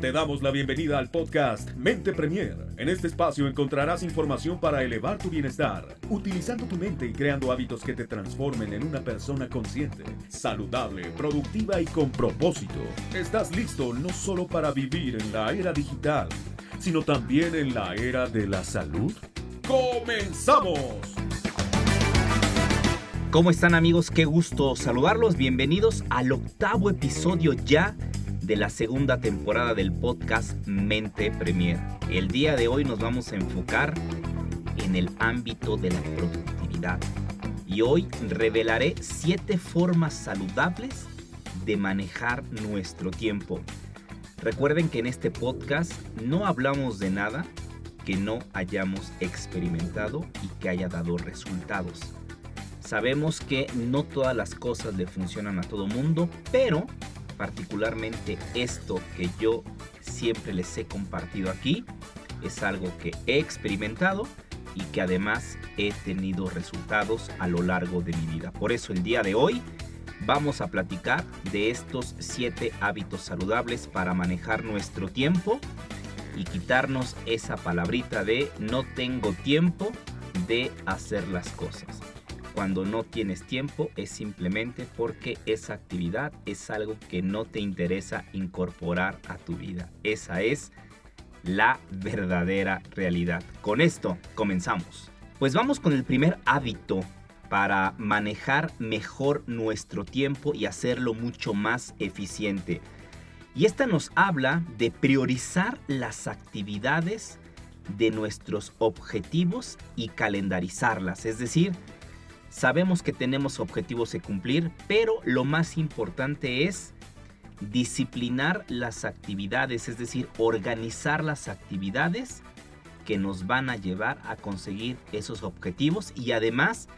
Te damos la bienvenida al podcast Mente Premier. En este espacio encontrarás información para elevar tu bienestar, utilizando tu mente y creando hábitos que te transformen en una persona consciente, saludable, productiva y con propósito. ¿Estás listo no solo para vivir en la era digital, sino también en la era de la salud? ¡Comenzamos! ¿Cómo están amigos? Qué gusto saludarlos. Bienvenidos al octavo episodio ya de la segunda temporada del podcast Mente Premier. El día de hoy nos vamos a enfocar en el ámbito de la productividad. Y hoy revelaré siete formas saludables de manejar nuestro tiempo. Recuerden que en este podcast no hablamos de nada que no hayamos experimentado y que haya dado resultados. Sabemos que no todas las cosas le funcionan a todo mundo, pero particularmente esto que yo siempre les he compartido aquí es algo que he experimentado y que además he tenido resultados a lo largo de mi vida. Por eso el día de hoy vamos a platicar de estos 7 hábitos saludables para manejar nuestro tiempo y quitarnos esa palabrita de no tengo tiempo de hacer las cosas cuando no tienes tiempo es simplemente porque esa actividad es algo que no te interesa incorporar a tu vida. Esa es la verdadera realidad. Con esto comenzamos. Pues vamos con el primer hábito para manejar mejor nuestro tiempo y hacerlo mucho más eficiente. Y esta nos habla de priorizar las actividades de nuestros objetivos y calendarizarlas. Es decir, Sabemos que tenemos objetivos que cumplir, pero lo más importante es disciplinar las actividades, es decir, organizar las actividades que nos van a llevar a conseguir esos objetivos y además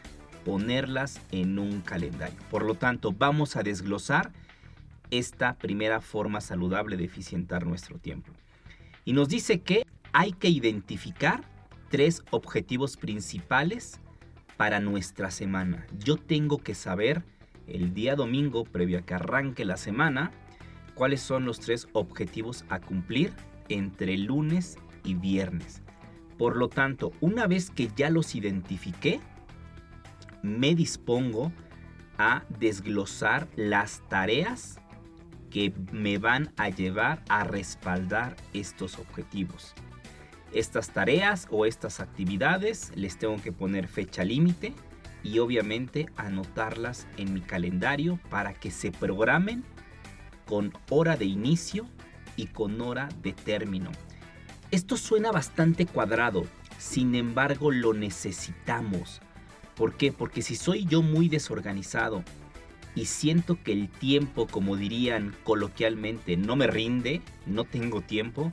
ponerlas en un calendario. Por lo tanto, vamos a desglosar esta primera forma saludable de eficientar nuestro tiempo. Y nos dice que hay que identificar tres objetivos principales para nuestra semana. Yo tengo que saber el día domingo, previo a que arranque la semana, cuáles son los tres objetivos a cumplir entre lunes y viernes. Por lo tanto, una vez que ya los identifiqué, me dispongo a desglosar las tareas que me van a llevar a respaldar estos objetivos estas tareas o estas actividades les tengo que poner fecha límite y obviamente anotarlas en mi calendario para que se programen con hora de inicio y con hora de término. Esto suena bastante cuadrado, sin embargo lo necesitamos. ¿Por qué? Porque si soy yo muy desorganizado y siento que el tiempo, como dirían coloquialmente, no me rinde, no tengo tiempo,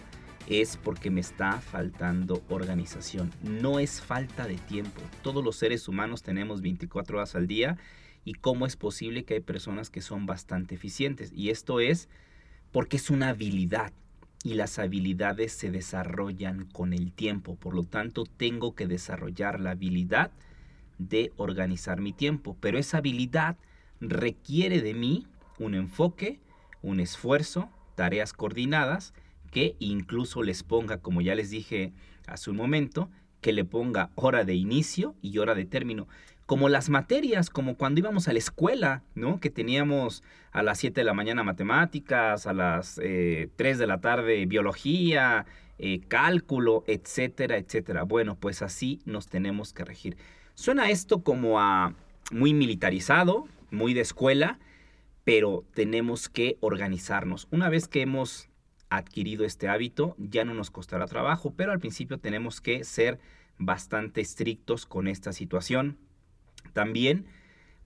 es porque me está faltando organización. No es falta de tiempo. Todos los seres humanos tenemos 24 horas al día y cómo es posible que hay personas que son bastante eficientes. Y esto es porque es una habilidad y las habilidades se desarrollan con el tiempo. Por lo tanto, tengo que desarrollar la habilidad de organizar mi tiempo. Pero esa habilidad requiere de mí un enfoque, un esfuerzo, tareas coordinadas que incluso les ponga, como ya les dije hace un momento, que le ponga hora de inicio y hora de término. Como las materias, como cuando íbamos a la escuela, ¿no? Que teníamos a las 7 de la mañana matemáticas, a las 3 eh, de la tarde biología, eh, cálculo, etcétera, etcétera. Bueno, pues así nos tenemos que regir. Suena esto como a muy militarizado, muy de escuela, pero tenemos que organizarnos. Una vez que hemos adquirido este hábito, ya no nos costará trabajo, pero al principio tenemos que ser bastante estrictos con esta situación. También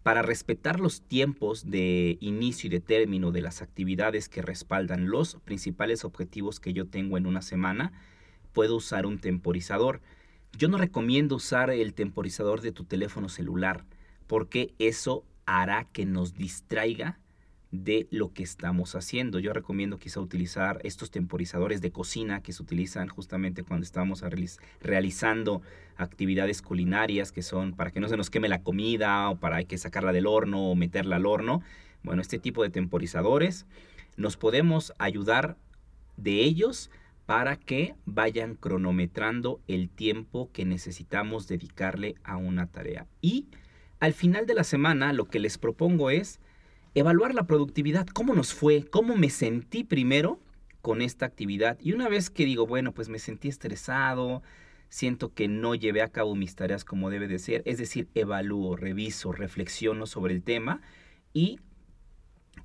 para respetar los tiempos de inicio y de término de las actividades que respaldan los principales objetivos que yo tengo en una semana, puedo usar un temporizador. Yo no recomiendo usar el temporizador de tu teléfono celular porque eso hará que nos distraiga de lo que estamos haciendo. Yo recomiendo quizá utilizar estos temporizadores de cocina que se utilizan justamente cuando estamos realizando actividades culinarias que son para que no se nos queme la comida o para que sacarla del horno o meterla al horno. Bueno, este tipo de temporizadores nos podemos ayudar de ellos para que vayan cronometrando el tiempo que necesitamos dedicarle a una tarea. Y al final de la semana lo que les propongo es evaluar la productividad, cómo nos fue, cómo me sentí primero con esta actividad. Y una vez que digo, bueno, pues me sentí estresado, siento que no llevé a cabo mis tareas como debe de ser, es decir, evalúo, reviso, reflexiono sobre el tema y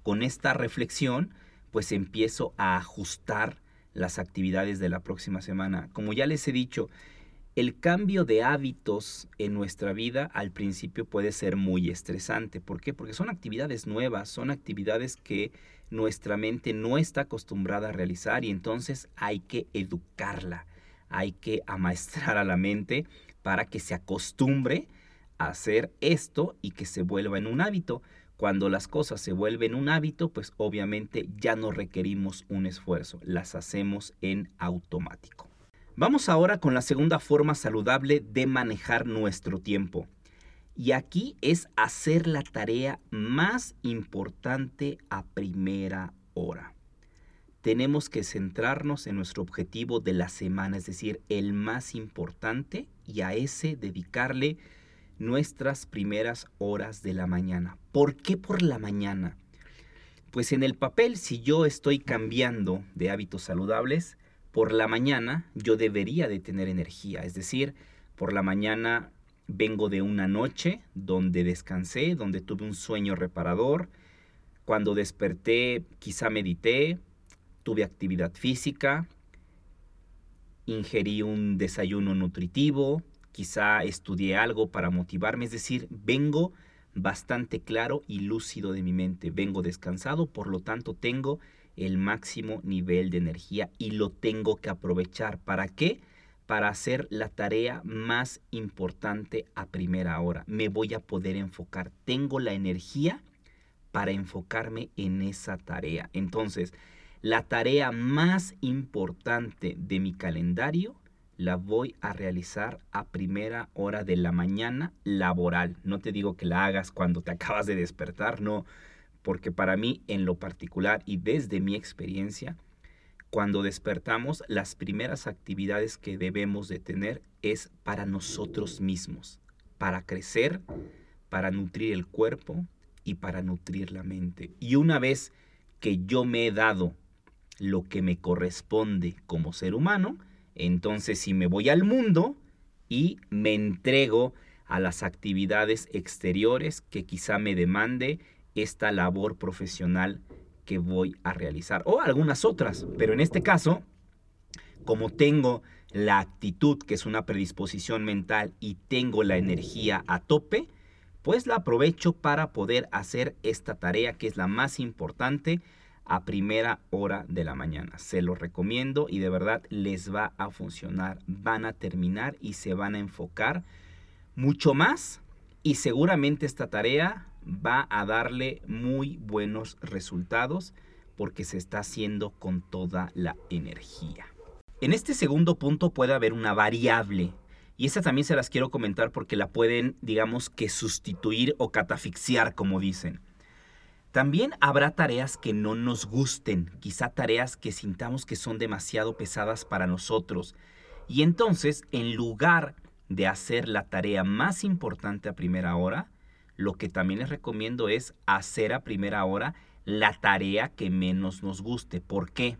con esta reflexión pues empiezo a ajustar las actividades de la próxima semana. Como ya les he dicho, el cambio de hábitos en nuestra vida al principio puede ser muy estresante. ¿Por qué? Porque son actividades nuevas, son actividades que nuestra mente no está acostumbrada a realizar y entonces hay que educarla hay que amaestrar a la mente para que se acostumbre a hacer esto y que se vuelva en un hábito. Cuando las cosas se vuelven un hábito, pues obviamente ya no requerimos un esfuerzo, las hacemos en automático. Vamos ahora con la segunda forma saludable de manejar nuestro tiempo. Y aquí es hacer la tarea más importante a primera hora tenemos que centrarnos en nuestro objetivo de la semana, es decir, el más importante, y a ese dedicarle nuestras primeras horas de la mañana. ¿Por qué por la mañana? Pues en el papel, si yo estoy cambiando de hábitos saludables, por la mañana yo debería de tener energía, es decir, por la mañana vengo de una noche donde descansé, donde tuve un sueño reparador, cuando desperté quizá medité, tuve actividad física, ingerí un desayuno nutritivo, quizá estudié algo para motivarme, es decir, vengo bastante claro y lúcido de mi mente, vengo descansado, por lo tanto tengo el máximo nivel de energía y lo tengo que aprovechar. ¿Para qué? Para hacer la tarea más importante a primera hora. Me voy a poder enfocar. Tengo la energía para enfocarme en esa tarea. Entonces, la tarea más importante de mi calendario la voy a realizar a primera hora de la mañana laboral. No te digo que la hagas cuando te acabas de despertar, no, porque para mí en lo particular y desde mi experiencia, cuando despertamos, las primeras actividades que debemos de tener es para nosotros mismos, para crecer, para nutrir el cuerpo y para nutrir la mente. Y una vez que yo me he dado lo que me corresponde como ser humano, entonces si me voy al mundo y me entrego a las actividades exteriores que quizá me demande esta labor profesional que voy a realizar o algunas otras, pero en este caso, como tengo la actitud que es una predisposición mental y tengo la energía a tope, pues la aprovecho para poder hacer esta tarea que es la más importante a primera hora de la mañana. Se lo recomiendo y de verdad les va a funcionar. Van a terminar y se van a enfocar mucho más y seguramente esta tarea va a darle muy buenos resultados porque se está haciendo con toda la energía. En este segundo punto puede haber una variable y esa también se las quiero comentar porque la pueden, digamos que sustituir o catafixiar, como dicen. También habrá tareas que no nos gusten, quizá tareas que sintamos que son demasiado pesadas para nosotros. Y entonces, en lugar de hacer la tarea más importante a primera hora, lo que también les recomiendo es hacer a primera hora la tarea que menos nos guste. ¿Por qué?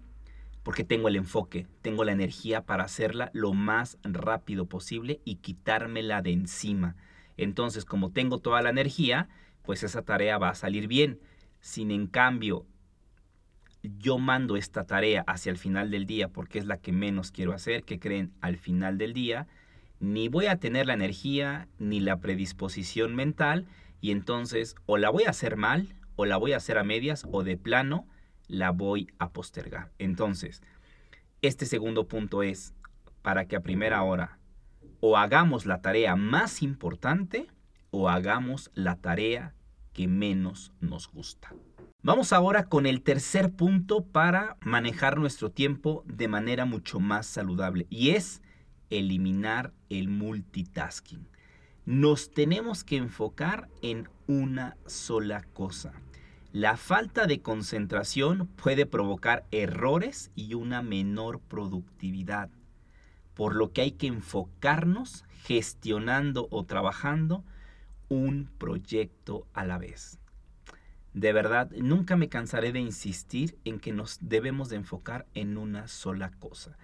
Porque tengo el enfoque, tengo la energía para hacerla lo más rápido posible y quitármela de encima. Entonces, como tengo toda la energía, pues esa tarea va a salir bien. Sin en cambio, yo mando esta tarea hacia el final del día porque es la que menos quiero hacer, que creen al final del día, ni voy a tener la energía ni la predisposición mental y entonces o la voy a hacer mal o la voy a hacer a medias o de plano la voy a postergar. Entonces, este segundo punto es para que a primera hora o hagamos la tarea más importante o hagamos la tarea que menos nos gusta. Vamos ahora con el tercer punto para manejar nuestro tiempo de manera mucho más saludable y es eliminar el multitasking. Nos tenemos que enfocar en una sola cosa. La falta de concentración puede provocar errores y una menor productividad, por lo que hay que enfocarnos gestionando o trabajando un proyecto a la vez. De verdad, nunca me cansaré de insistir en que nos debemos de enfocar en una sola cosa.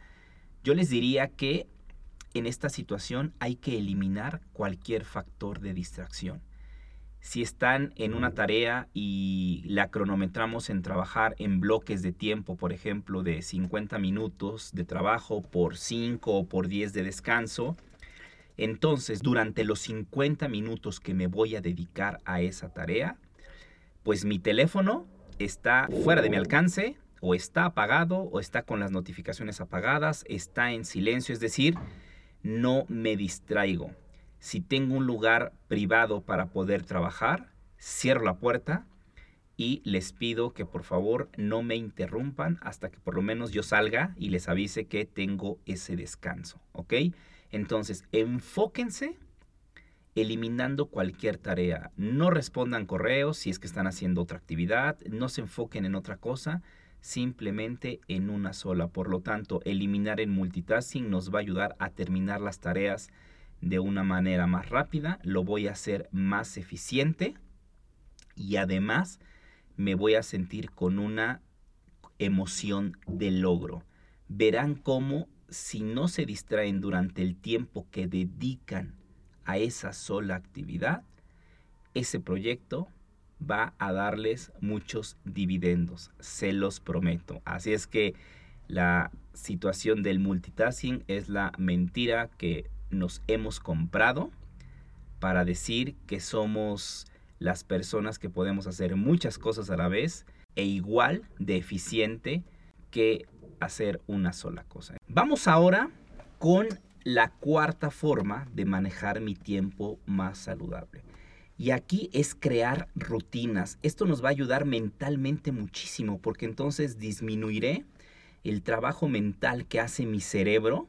Yo les diría que en esta situación hay que eliminar cualquier factor de distracción. Si están en una tarea y la cronometramos en trabajar en bloques de tiempo, por ejemplo, de 50 minutos de trabajo por 5 o por 10 de descanso, entonces durante los 50 minutos que me voy a dedicar a esa tarea, pues mi teléfono está fuera de mi alcance, o está apagado, o está con las notificaciones apagadas, está en silencio, es decir, no me distraigo. Si tengo un lugar privado para poder trabajar, cierro la puerta y les pido que por favor no me interrumpan hasta que por lo menos yo salga y les avise que tengo ese descanso, ¿ok? Entonces, enfóquense eliminando cualquier tarea. No respondan correos si es que están haciendo otra actividad, no se enfoquen en otra cosa, simplemente en una sola. Por lo tanto, eliminar el multitasking nos va a ayudar a terminar las tareas de una manera más rápida, lo voy a hacer más eficiente y además me voy a sentir con una emoción de logro. Verán cómo si no se distraen durante el tiempo que dedican a esa sola actividad, ese proyecto va a darles muchos dividendos, se los prometo. Así es que la situación del multitasking es la mentira que nos hemos comprado para decir que somos las personas que podemos hacer muchas cosas a la vez e igual de eficiente que hacer una sola cosa. Vamos ahora con la cuarta forma de manejar mi tiempo más saludable. Y aquí es crear rutinas. Esto nos va a ayudar mentalmente muchísimo porque entonces disminuiré el trabajo mental que hace mi cerebro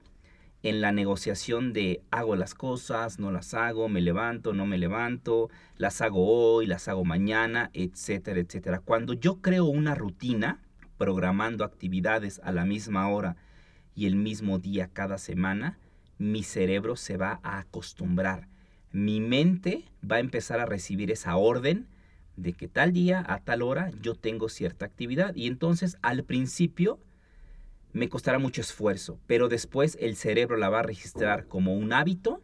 en la negociación de hago las cosas, no las hago, me levanto, no me levanto, las hago hoy, las hago mañana, etcétera, etcétera. Cuando yo creo una rutina, programando actividades a la misma hora y el mismo día cada semana, mi cerebro se va a acostumbrar mi mente va a empezar a recibir esa orden de que tal día a tal hora yo tengo cierta actividad y entonces al principio me costará mucho esfuerzo, pero después el cerebro la va a registrar como un hábito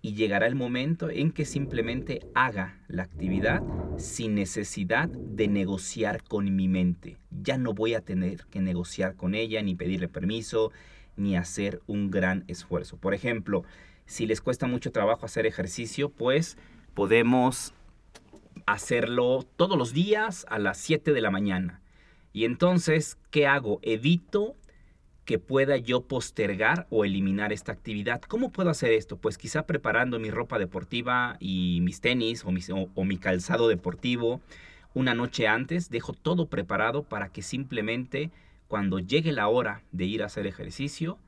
y llegará el momento en que simplemente haga la actividad sin necesidad de negociar con mi mente. Ya no voy a tener que negociar con ella, ni pedirle permiso, ni hacer un gran esfuerzo. Por ejemplo, si les cuesta mucho trabajo hacer ejercicio, pues podemos hacerlo todos los días a las 7 de la mañana. Y entonces, ¿qué hago? Evito que pueda yo postergar o eliminar esta actividad. ¿Cómo puedo hacer esto? Pues quizá preparando mi ropa deportiva y mis tenis o, o mi calzado deportivo una noche antes, dejo todo preparado para que simplemente cuando llegue la hora de ir a hacer ejercicio,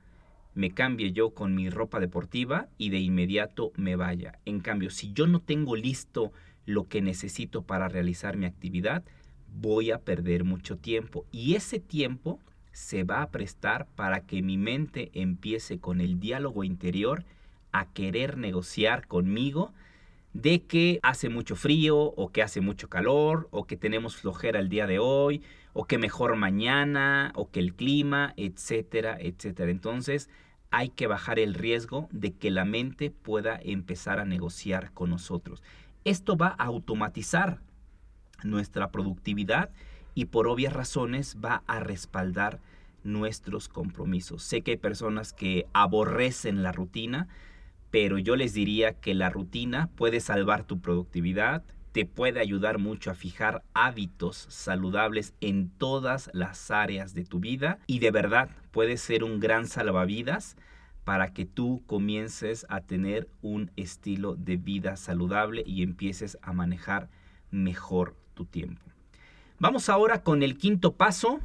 me cambie yo con mi ropa deportiva y de inmediato me vaya. En cambio, si yo no tengo listo lo que necesito para realizar mi actividad, voy a perder mucho tiempo. Y ese tiempo se va a prestar para que mi mente empiece con el diálogo interior a querer negociar conmigo de que hace mucho frío o que hace mucho calor o que tenemos flojera el día de hoy o que mejor mañana o que el clima, etcétera, etcétera. Entonces, hay que bajar el riesgo de que la mente pueda empezar a negociar con nosotros. Esto va a automatizar nuestra productividad y por obvias razones va a respaldar nuestros compromisos. Sé que hay personas que aborrecen la rutina, pero yo les diría que la rutina puede salvar tu productividad, te puede ayudar mucho a fijar hábitos saludables en todas las áreas de tu vida y de verdad puede ser un gran salvavidas para que tú comiences a tener un estilo de vida saludable y empieces a manejar mejor tu tiempo. Vamos ahora con el quinto paso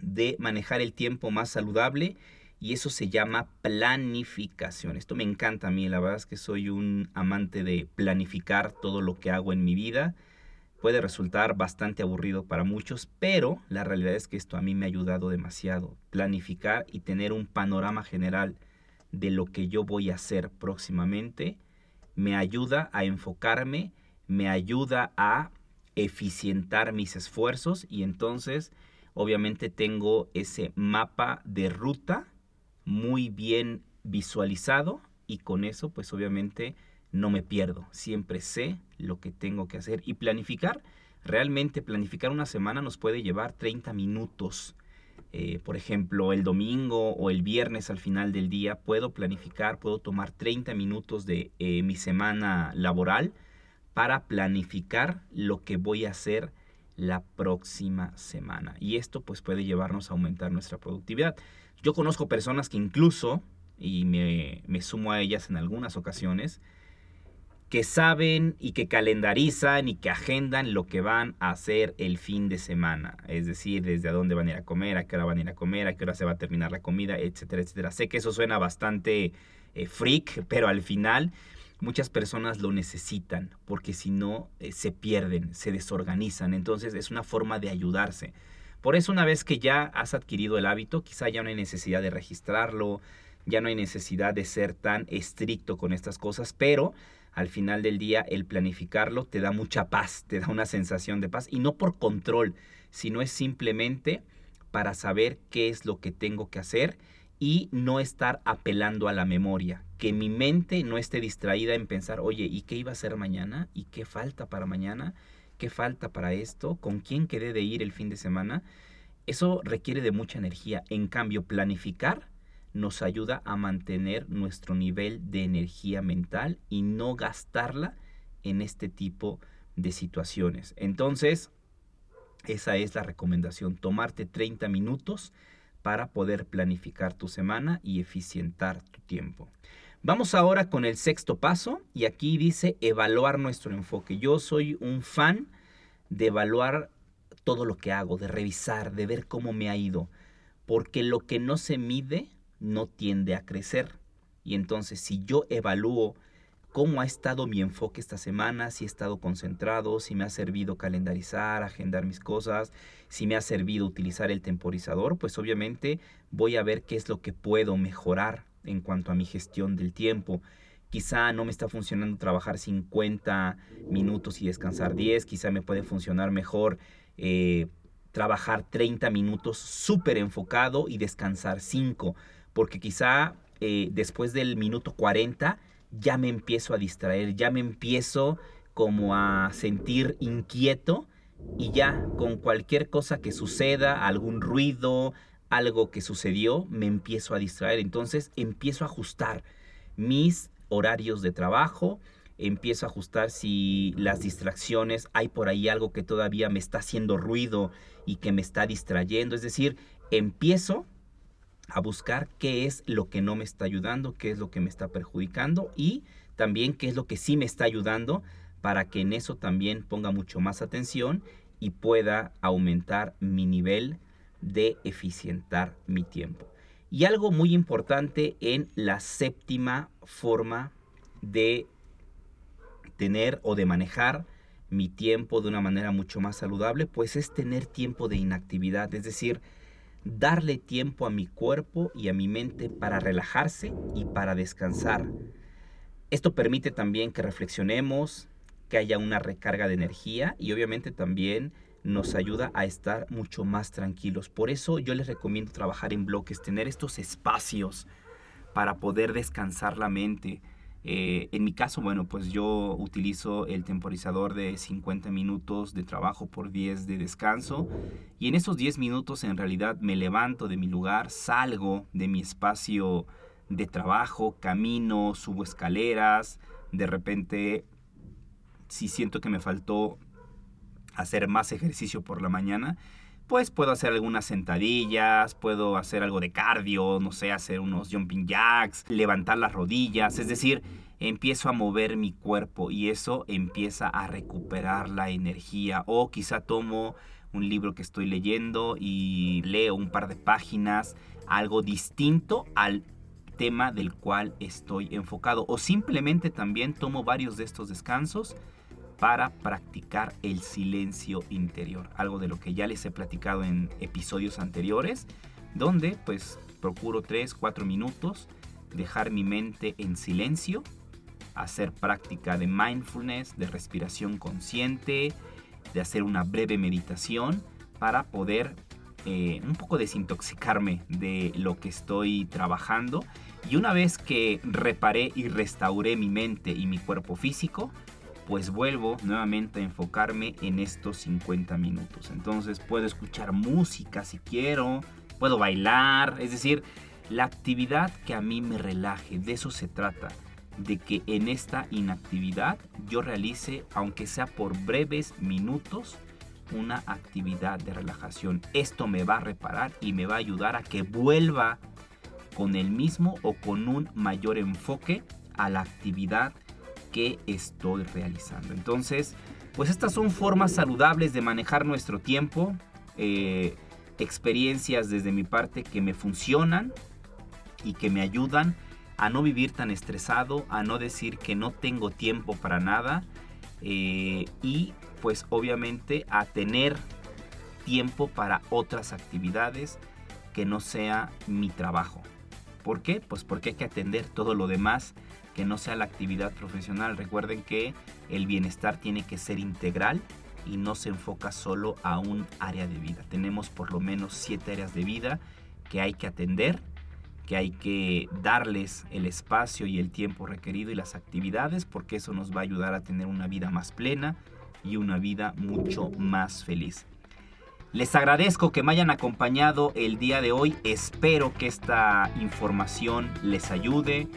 de manejar el tiempo más saludable y eso se llama planificación. Esto me encanta a mí, la verdad es que soy un amante de planificar todo lo que hago en mi vida, puede resultar bastante aburrido para muchos, pero la realidad es que esto a mí me ha ayudado demasiado. Planificar y tener un panorama general de lo que yo voy a hacer próximamente me ayuda a enfocarme, me ayuda a eficientar mis esfuerzos y entonces obviamente tengo ese mapa de ruta muy bien visualizado y con eso pues obviamente no me pierdo, siempre sé lo que tengo que hacer y planificar, realmente planificar una semana nos puede llevar 30 minutos. Eh, por ejemplo, el domingo o el viernes al final del día puedo planificar, puedo tomar 30 minutos de eh, mi semana laboral para planificar lo que voy a hacer la próxima semana. Y esto pues puede llevarnos a aumentar nuestra productividad. Yo conozco personas que incluso, y me, me sumo a ellas en algunas ocasiones, que saben y que calendarizan y que agendan lo que van a hacer el fin de semana. Es decir, desde dónde van a ir a comer, a qué hora van a ir a comer, a qué hora se va a terminar la comida, etcétera, etcétera. Sé que eso suena bastante eh, freak, pero al final muchas personas lo necesitan porque si no eh, se pierden, se desorganizan. Entonces es una forma de ayudarse. Por eso una vez que ya has adquirido el hábito, quizá ya no hay necesidad de registrarlo, ya no hay necesidad de ser tan estricto con estas cosas, pero al final del día el planificarlo te da mucha paz, te da una sensación de paz y no por control, sino es simplemente para saber qué es lo que tengo que hacer y no estar apelando a la memoria, que mi mente no esté distraída en pensar, oye, ¿y qué iba a hacer mañana? ¿Y qué falta para mañana? ¿Qué falta para esto? ¿Con quién quedé de ir el fin de semana? Eso requiere de mucha energía. En cambio, planificar nos ayuda a mantener nuestro nivel de energía mental y no gastarla en este tipo de situaciones. Entonces, esa es la recomendación, tomarte 30 minutos para poder planificar tu semana y eficientar tu tiempo. Vamos ahora con el sexto paso y aquí dice evaluar nuestro enfoque. Yo soy un fan de evaluar todo lo que hago, de revisar, de ver cómo me ha ido, porque lo que no se mide no tiende a crecer. Y entonces si yo evalúo cómo ha estado mi enfoque esta semana, si he estado concentrado, si me ha servido calendarizar, agendar mis cosas, si me ha servido utilizar el temporizador, pues obviamente voy a ver qué es lo que puedo mejorar en cuanto a mi gestión del tiempo. Quizá no me está funcionando trabajar 50 minutos y descansar 10, quizá me puede funcionar mejor eh, trabajar 30 minutos súper enfocado y descansar 5 porque quizá eh, después del minuto 40 ya me empiezo a distraer, ya me empiezo como a sentir inquieto y ya con cualquier cosa que suceda, algún ruido, algo que sucedió, me empiezo a distraer. Entonces empiezo a ajustar mis horarios de trabajo, empiezo a ajustar si las distracciones, hay por ahí algo que todavía me está haciendo ruido y que me está distrayendo. Es decir, empiezo a buscar qué es lo que no me está ayudando, qué es lo que me está perjudicando y también qué es lo que sí me está ayudando para que en eso también ponga mucho más atención y pueda aumentar mi nivel de eficientar mi tiempo. Y algo muy importante en la séptima forma de tener o de manejar mi tiempo de una manera mucho más saludable, pues es tener tiempo de inactividad, es decir, darle tiempo a mi cuerpo y a mi mente para relajarse y para descansar. Esto permite también que reflexionemos, que haya una recarga de energía y obviamente también nos ayuda a estar mucho más tranquilos. Por eso yo les recomiendo trabajar en bloques, tener estos espacios para poder descansar la mente, eh, en mi caso, bueno, pues yo utilizo el temporizador de 50 minutos de trabajo por 10 de descanso. Y en esos 10 minutos en realidad me levanto de mi lugar, salgo de mi espacio de trabajo, camino, subo escaleras, de repente si siento que me faltó hacer más ejercicio por la mañana, pues puedo hacer algunas sentadillas, puedo hacer algo de cardio, no sé, hacer unos jumping jacks, levantar las rodillas, es decir, empiezo a mover mi cuerpo y eso empieza a recuperar la energía. O quizá tomo un libro que estoy leyendo y leo un par de páginas, algo distinto al tema del cual estoy enfocado. O simplemente también tomo varios de estos descansos para practicar el silencio interior, algo de lo que ya les he platicado en episodios anteriores, donde pues procuro 3, 4 minutos dejar mi mente en silencio, hacer práctica de mindfulness, de respiración consciente, de hacer una breve meditación para poder eh, un poco desintoxicarme de lo que estoy trabajando. Y una vez que reparé y restauré mi mente y mi cuerpo físico, pues vuelvo nuevamente a enfocarme en estos 50 minutos. Entonces puedo escuchar música si quiero, puedo bailar, es decir, la actividad que a mí me relaje, de eso se trata, de que en esta inactividad yo realice, aunque sea por breves minutos, una actividad de relajación. Esto me va a reparar y me va a ayudar a que vuelva con el mismo o con un mayor enfoque a la actividad que estoy realizando. Entonces, pues estas son formas saludables de manejar nuestro tiempo, eh, experiencias desde mi parte que me funcionan y que me ayudan a no vivir tan estresado, a no decir que no tengo tiempo para nada eh, y pues obviamente a tener tiempo para otras actividades que no sea mi trabajo. ¿Por qué? Pues porque hay que atender todo lo demás que no sea la actividad profesional. Recuerden que el bienestar tiene que ser integral y no se enfoca solo a un área de vida. Tenemos por lo menos siete áreas de vida que hay que atender, que hay que darles el espacio y el tiempo requerido y las actividades porque eso nos va a ayudar a tener una vida más plena y una vida mucho más feliz. Les agradezco que me hayan acompañado el día de hoy. Espero que esta información les ayude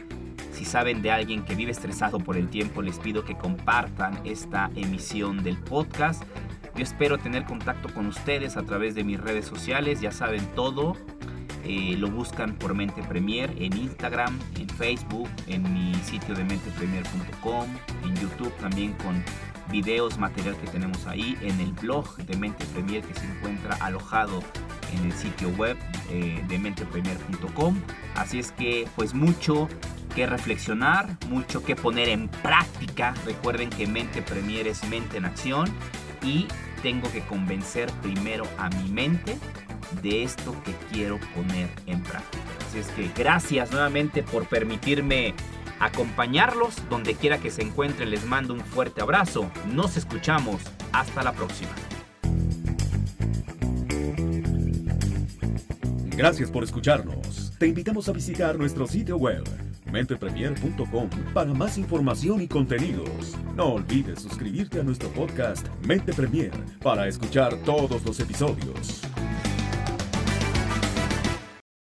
si saben de alguien que vive estresado por el tiempo, les pido que compartan esta emisión del podcast. Yo espero tener contacto con ustedes a través de mis redes sociales, ya saben todo. Eh, lo buscan por Mente Premier en Instagram, en Facebook, en mi sitio de mentepremier.com, en YouTube también con videos, material que tenemos ahí, en el blog de Mente Premier que se encuentra alojado en el sitio web eh, de mentepremier.com. Así es que pues mucho que reflexionar, mucho que poner en práctica. Recuerden que Mente Premier es mente en acción y tengo que convencer primero a mi mente de esto que quiero poner en práctica. Así es que gracias nuevamente por permitirme acompañarlos donde quiera que se encuentren. Les mando un fuerte abrazo. Nos escuchamos. Hasta la próxima. Gracias por escucharnos. Te invitamos a visitar nuestro sitio web mentepremier.com para más información y contenidos. No olvides suscribirte a nuestro podcast Mente Premier para escuchar todos los episodios.